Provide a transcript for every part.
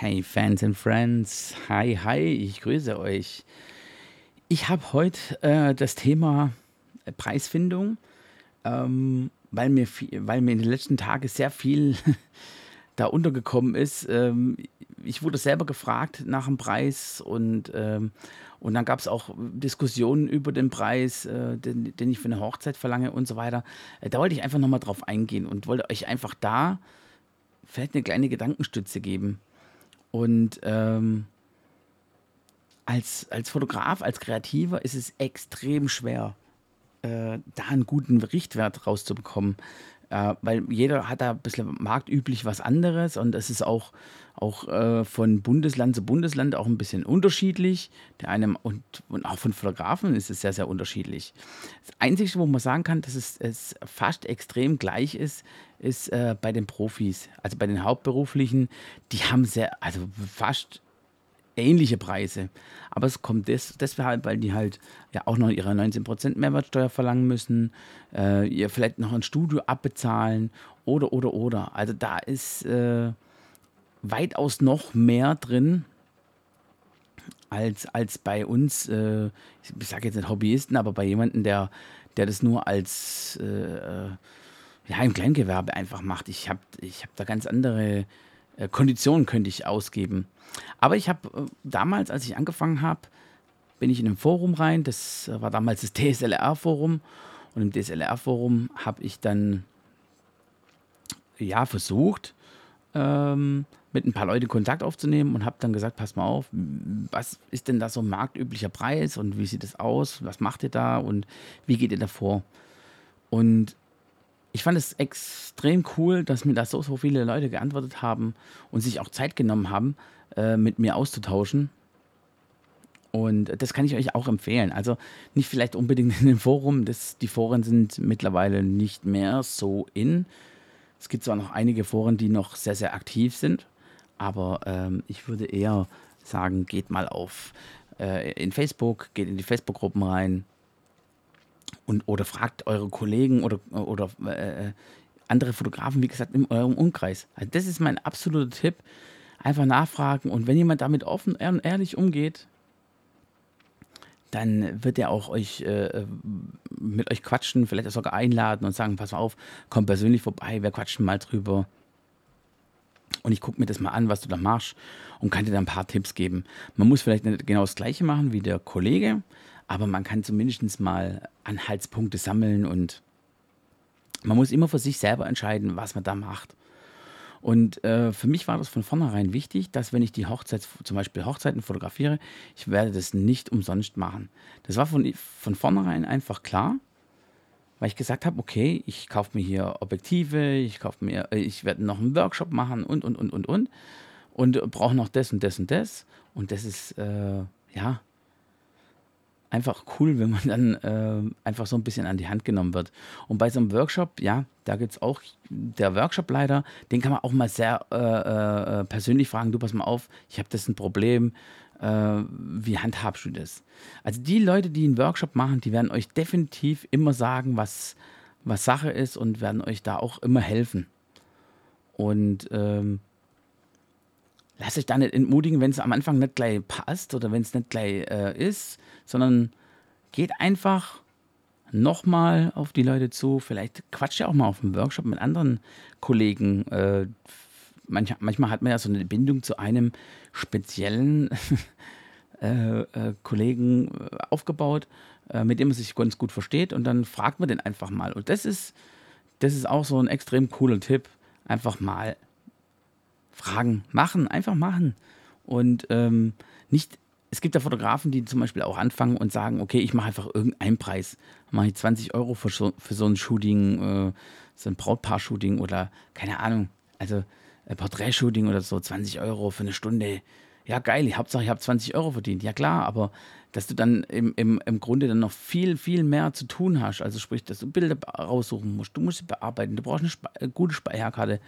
Hey Fans and Friends, hi, hi, ich grüße euch. Ich habe heute äh, das Thema Preisfindung, ähm, weil, mir viel, weil mir in den letzten Tagen sehr viel da untergekommen ist. Ähm, ich wurde selber gefragt nach dem Preis und, ähm, und dann gab es auch Diskussionen über den Preis, äh, den, den, ich für eine Hochzeit verlange und so weiter. Äh, da wollte ich einfach nochmal drauf eingehen und wollte euch einfach da vielleicht eine kleine Gedankenstütze geben. Und ähm, als, als Fotograf, als Kreativer ist es extrem schwer, äh, da einen guten Richtwert rauszubekommen. Äh, weil jeder hat da ein bisschen marktüblich was anderes und es ist auch, auch äh, von Bundesland zu Bundesland auch ein bisschen unterschiedlich. Der eine und, und auch von Fotografen ist es sehr, sehr unterschiedlich. Das Einzige, wo man sagen kann, dass es, es fast extrem gleich ist, ist äh, bei den Profis, also bei den Hauptberuflichen, die haben sehr, also fast ähnliche Preise. Aber es kommt des, deshalb, weil die halt ja auch noch ihre 19% Mehrwertsteuer verlangen müssen, äh, ihr vielleicht noch ein Studio abbezahlen oder, oder, oder. Also da ist äh, weitaus noch mehr drin als, als bei uns, äh, ich sage jetzt nicht Hobbyisten, aber bei jemandem, der, der das nur als äh, ja, im Kleingewerbe einfach macht. Ich habe ich hab da ganz andere äh, Konditionen könnte ich ausgeben. Aber ich habe äh, damals, als ich angefangen habe, bin ich in ein Forum rein. Das äh, war damals das DSLR-Forum. Und im DSLR-Forum habe ich dann ja versucht, ähm, mit ein paar Leuten Kontakt aufzunehmen und habe dann gesagt, pass mal auf, was ist denn da so ein marktüblicher Preis und wie sieht es aus, was macht ihr da und wie geht ihr da vor? Und ich fand es extrem cool, dass mir da so, so viele Leute geantwortet haben und sich auch Zeit genommen haben, äh, mit mir auszutauschen. Und das kann ich euch auch empfehlen. Also nicht vielleicht unbedingt in dem Forum, das, die Foren sind mittlerweile nicht mehr so in. Es gibt zwar noch einige Foren, die noch sehr, sehr aktiv sind, aber ähm, ich würde eher sagen, geht mal auf äh, in Facebook, geht in die Facebook-Gruppen rein, und, oder fragt eure Kollegen oder, oder äh, andere Fotografen, wie gesagt, in eurem Umkreis. Also das ist mein absoluter Tipp. Einfach nachfragen und wenn jemand damit offen und ehrlich umgeht, dann wird er auch euch äh, mit euch quatschen, vielleicht sogar einladen und sagen, pass mal auf, komm persönlich vorbei, wir quatschen mal drüber. Und ich gucke mir das mal an, was du da machst und kann dir da ein paar Tipps geben. Man muss vielleicht nicht genau das gleiche machen wie der Kollege, aber man kann zumindest mal Anhaltspunkte sammeln und man muss immer für sich selber entscheiden, was man da macht. Und äh, für mich war das von vornherein wichtig, dass wenn ich die Hochzeit, zum Beispiel Hochzeiten fotografiere, ich werde das nicht umsonst machen. Das war von, von vornherein einfach klar, weil ich gesagt habe, okay, ich kaufe mir hier Objektive, ich kaufe mir, äh, ich werde noch einen Workshop machen und und und und und und brauche noch das und das und das. Und das ist äh, ja einfach cool, wenn man dann äh, einfach so ein bisschen an die Hand genommen wird. Und bei so einem Workshop, ja, da gibt es auch der Workshopleiter, den kann man auch mal sehr äh, äh, persönlich fragen, du pass mal auf, ich habe das ein Problem, äh, wie handhabst du das? Also die Leute, die einen Workshop machen, die werden euch definitiv immer sagen, was, was Sache ist und werden euch da auch immer helfen. Und ähm, lasst euch da nicht entmutigen, wenn es am Anfang nicht gleich passt oder wenn es nicht gleich äh, ist, sondern geht einfach nochmal auf die Leute zu. Vielleicht quatscht ihr auch mal auf dem Workshop mit anderen Kollegen. Äh, manch, manchmal hat man ja so eine Bindung zu einem speziellen äh, äh, Kollegen äh, aufgebaut, äh, mit dem man sich ganz gut versteht und dann fragt man den einfach mal. Und das ist, das ist auch so ein extrem cooler Tipp. Einfach mal fragen, machen, einfach machen. Und ähm, nicht, es gibt ja Fotografen, die zum Beispiel auch anfangen und sagen, okay, ich mache einfach irgendeinen Preis. Mache ich 20 Euro für so, für so ein Shooting, äh, so ein Brautpaar-Shooting oder keine Ahnung, also äh, Porträtshooting oder so, 20 Euro für eine Stunde. Ja, geil, Hauptsache ich habe 20 Euro verdient. Ja klar, aber dass du dann im, im, im Grunde dann noch viel, viel mehr zu tun hast. Also sprich, dass du Bilder raussuchen musst, du musst sie bearbeiten, du brauchst eine Spe äh, gute Speicherkarte,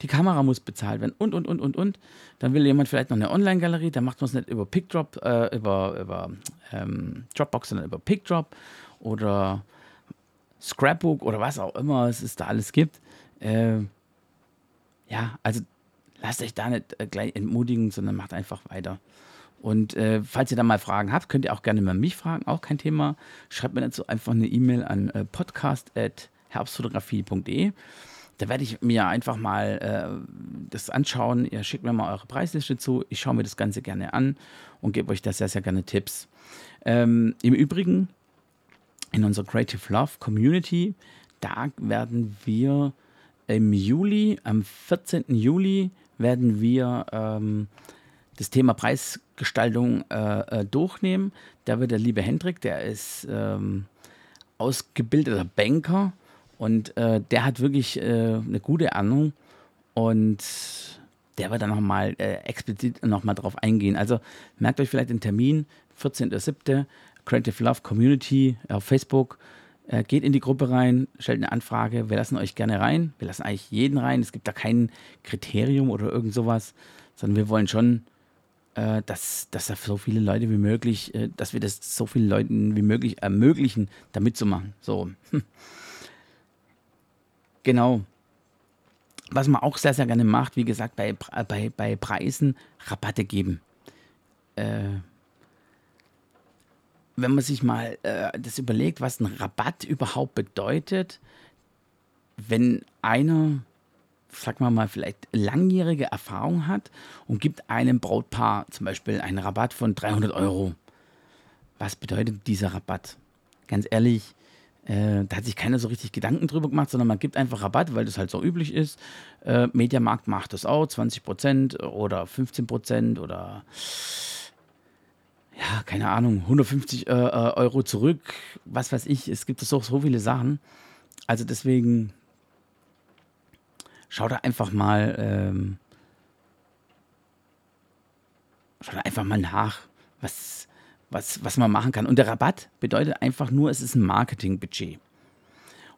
die Kamera muss bezahlt werden und, und, und, und, und. Dann will jemand vielleicht noch eine Online-Galerie, dann macht man es nicht über PickDrop, äh, über, über ähm, Dropbox, sondern über PickDrop oder Scrapbook oder was auch immer es da alles gibt. Äh, ja, also lasst euch da nicht äh, gleich entmutigen, sondern macht einfach weiter. Und äh, falls ihr da mal Fragen habt, könnt ihr auch gerne mal mich fragen, auch kein Thema. Schreibt mir dazu einfach eine E-Mail an äh, podcast.herbstfotografie.de. Da werde ich mir einfach mal äh, das anschauen. Ihr schickt mir mal eure Preisliste zu. Ich schaue mir das Ganze gerne an und gebe euch da sehr, sehr gerne Tipps. Ähm, Im Übrigen, in unserer Creative Love Community, da werden wir im Juli, am 14. Juli, werden wir ähm, das Thema Preisgestaltung äh, äh, durchnehmen. Da wird der liebe Hendrik, der ist ähm, ausgebildeter Banker und äh, der hat wirklich äh, eine gute Ahnung und der wird dann nochmal äh, explizit nochmal drauf eingehen. Also merkt euch vielleicht den Termin, 14.07. Creative Love Community auf Facebook. Äh, geht in die Gruppe rein, stellt eine Anfrage. Wir lassen euch gerne rein. Wir lassen eigentlich jeden rein. Es gibt da kein Kriterium oder irgend sowas, sondern wir wollen schon dass, dass da so viele Leute wie möglich, äh, dass wir das so vielen Leuten wie möglich ermöglichen, da mitzumachen. So. Genau. Was man auch sehr, sehr gerne macht, wie gesagt, bei, bei, bei Preisen Rabatte geben. Äh, wenn man sich mal äh, das überlegt, was ein Rabatt überhaupt bedeutet, wenn einer sag mal mal, vielleicht langjährige Erfahrung hat und gibt einem Brautpaar zum Beispiel einen Rabatt von 300 Euro. Was bedeutet dieser Rabatt? Ganz ehrlich, äh, da hat sich keiner so richtig Gedanken drüber gemacht, sondern man gibt einfach Rabatt, weil das halt so üblich ist. Äh, Mediamarkt macht das auch, 20% oder 15% oder ja, keine Ahnung, 150 äh, äh, Euro zurück, was weiß ich. Es gibt so, so viele Sachen. Also deswegen schau da einfach mal, ähm, schau da einfach mal nach, was, was, was man machen kann. Und der Rabatt bedeutet einfach nur, es ist ein Marketingbudget.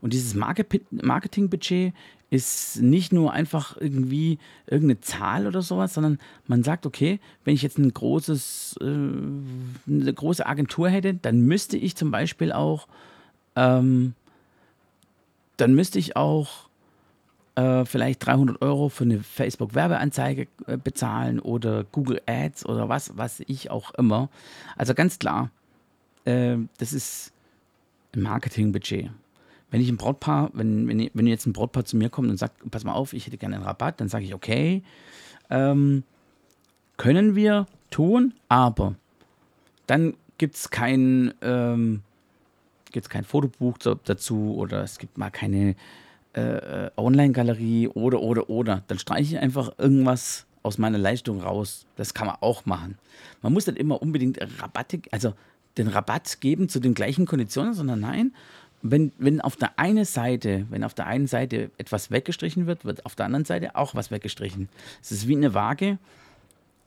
Und dieses Marketingbudget ist nicht nur einfach irgendwie irgendeine Zahl oder sowas, sondern man sagt, okay, wenn ich jetzt ein großes, äh, eine große Agentur hätte, dann müsste ich zum Beispiel auch, ähm, dann müsste ich auch äh, vielleicht 300 Euro für eine Facebook-Werbeanzeige äh, bezahlen oder Google Ads oder was, was ich auch immer. Also ganz klar, äh, das ist ein Marketingbudget. Wenn ich ein Brautpaar, wenn, wenn, wenn jetzt ein Brautpaar zu mir kommt und sagt, pass mal auf, ich hätte gerne einen Rabatt, dann sage ich, okay, ähm, können wir tun, aber dann gibt es kein, ähm, kein Fotobuch dazu oder es gibt mal keine äh, Online-Galerie oder, oder, oder. Dann streiche ich einfach irgendwas aus meiner Leistung raus. Das kann man auch machen. Man muss nicht immer unbedingt Rabatte, also den Rabatt geben zu den gleichen Konditionen, sondern nein, wenn, wenn auf der einen Seite, wenn auf der einen Seite etwas weggestrichen wird, wird auf der anderen Seite auch was weggestrichen. Es ist wie eine Waage.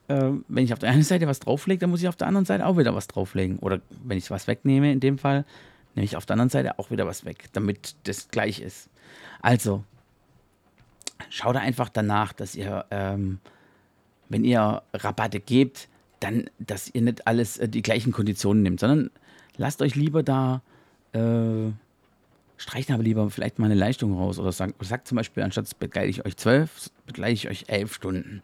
Äh, wenn ich auf der einen Seite was drauflege, dann muss ich auf der anderen Seite auch wieder was drauflegen. Oder wenn ich was wegnehme, in dem Fall, nehme ich auf der anderen Seite auch wieder was weg, damit das gleich ist. Also, schaut einfach danach, dass ihr, ähm, wenn ihr Rabatte gebt, dann, dass ihr nicht alles äh, die gleichen Konditionen nehmt, sondern lasst euch lieber da, äh, streicht aber lieber vielleicht mal eine Leistung raus oder sagt, sagt zum Beispiel, anstatt begleite ich euch zwölf, begleite ich euch elf Stunden.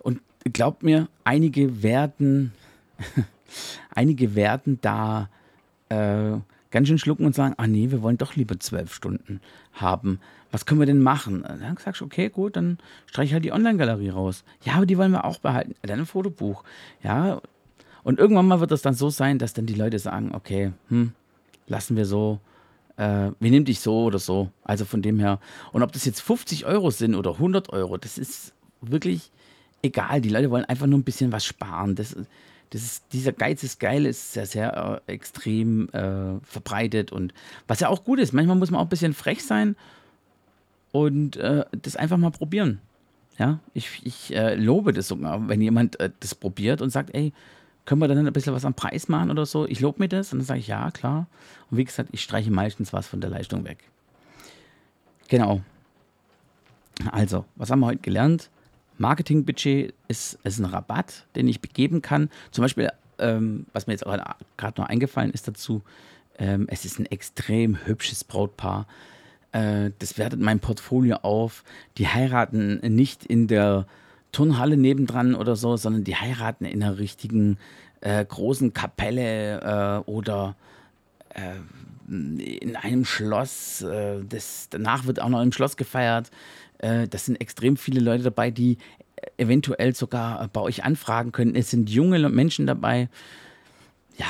Und glaubt mir, einige werden, einige werden da äh, ganz schön schlucken und sagen, ah nee, wir wollen doch lieber zwölf Stunden haben. Was können wir denn machen? Dann sagst du, okay, gut, dann streiche halt die Online-Galerie raus. Ja, aber die wollen wir auch behalten. Dann ein Fotobuch. Ja, und irgendwann mal wird das dann so sein, dass dann die Leute sagen, okay, hm, lassen wir so, äh, wir nehmen dich so oder so. Also von dem her. Und ob das jetzt 50 Euro sind oder 100 Euro, das ist wirklich egal. Die Leute wollen einfach nur ein bisschen was sparen. Das ist ist, dieser Geiz ist geil, ist sehr, sehr äh, extrem äh, verbreitet und was ja auch gut ist. Manchmal muss man auch ein bisschen frech sein und äh, das einfach mal probieren. Ja, ich, ich äh, lobe das sogar, wenn jemand äh, das probiert und sagt, ey, können wir dann ein bisschen was am Preis machen oder so? Ich lobe mir das und dann sage ich, ja, klar. Und wie gesagt, ich streiche meistens was von der Leistung weg. Genau. Also, was haben wir heute gelernt? Marketingbudget ist, ist ein Rabatt, den ich geben kann. Zum Beispiel, ähm, was mir jetzt gerade noch eingefallen ist dazu, ähm, es ist ein extrem hübsches Brautpaar. äh, das wertet mein Portfolio auf. Die heiraten nicht in der Turnhalle nebendran oder so, sondern die heiraten in einer richtigen äh, großen Kapelle äh, oder äh, in einem Schloss. Äh, das, danach wird auch noch im Schloss gefeiert. Äh, das sind extrem viele Leute dabei, die eventuell sogar bei euch anfragen können. Es sind junge Menschen dabei. Ja,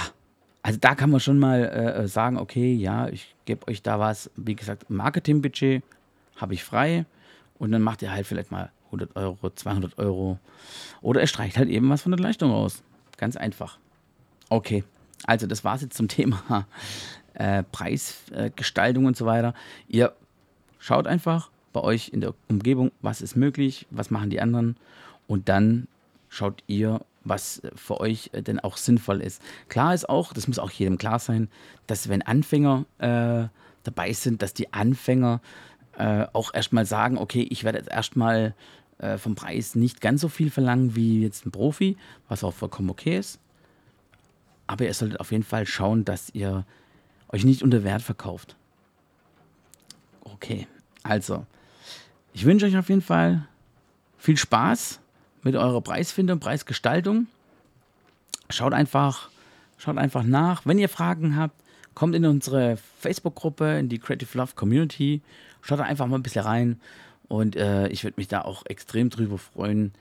also da kann man schon mal äh, sagen, okay, ja, ich gebe euch da was, wie gesagt, Marketingbudget habe ich frei und dann macht ihr halt vielleicht mal 100 Euro, 200 Euro oder es streicht halt eben was von der Leistung aus. Ganz einfach. Okay, also das war es jetzt zum Thema äh, Preisgestaltung und so weiter. Ihr schaut einfach bei euch in der Umgebung, was ist möglich, was machen die anderen und dann schaut ihr, was für euch äh, denn auch sinnvoll ist. Klar ist auch, das muss auch jedem klar sein, dass wenn Anfänger äh, dabei sind, dass die Anfänger äh, auch erstmal sagen, okay, ich werde jetzt erstmal äh, vom Preis nicht ganz so viel verlangen wie jetzt ein Profi, was auch vollkommen okay ist. Aber ihr solltet auf jeden Fall schauen, dass ihr euch nicht unter Wert verkauft. Okay, also, ich wünsche euch auf jeden Fall viel Spaß mit eurer Preisfindung, Preisgestaltung. Schaut einfach, schaut einfach nach. Wenn ihr Fragen habt, kommt in unsere Facebook-Gruppe, in die Creative Love Community. Schaut da einfach mal ein bisschen rein. Und äh, ich würde mich da auch extrem drüber freuen,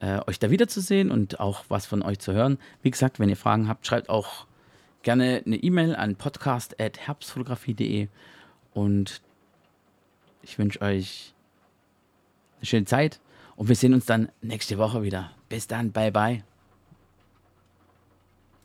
äh, euch da wiederzusehen und auch was von euch zu hören. Wie gesagt, wenn ihr Fragen habt, schreibt auch gerne eine E-Mail an podcast.herbstfotografie.de und ich wünsche euch eine schöne Zeit und wir sehen uns dann nächste Woche wieder. Bis dann, bye bye.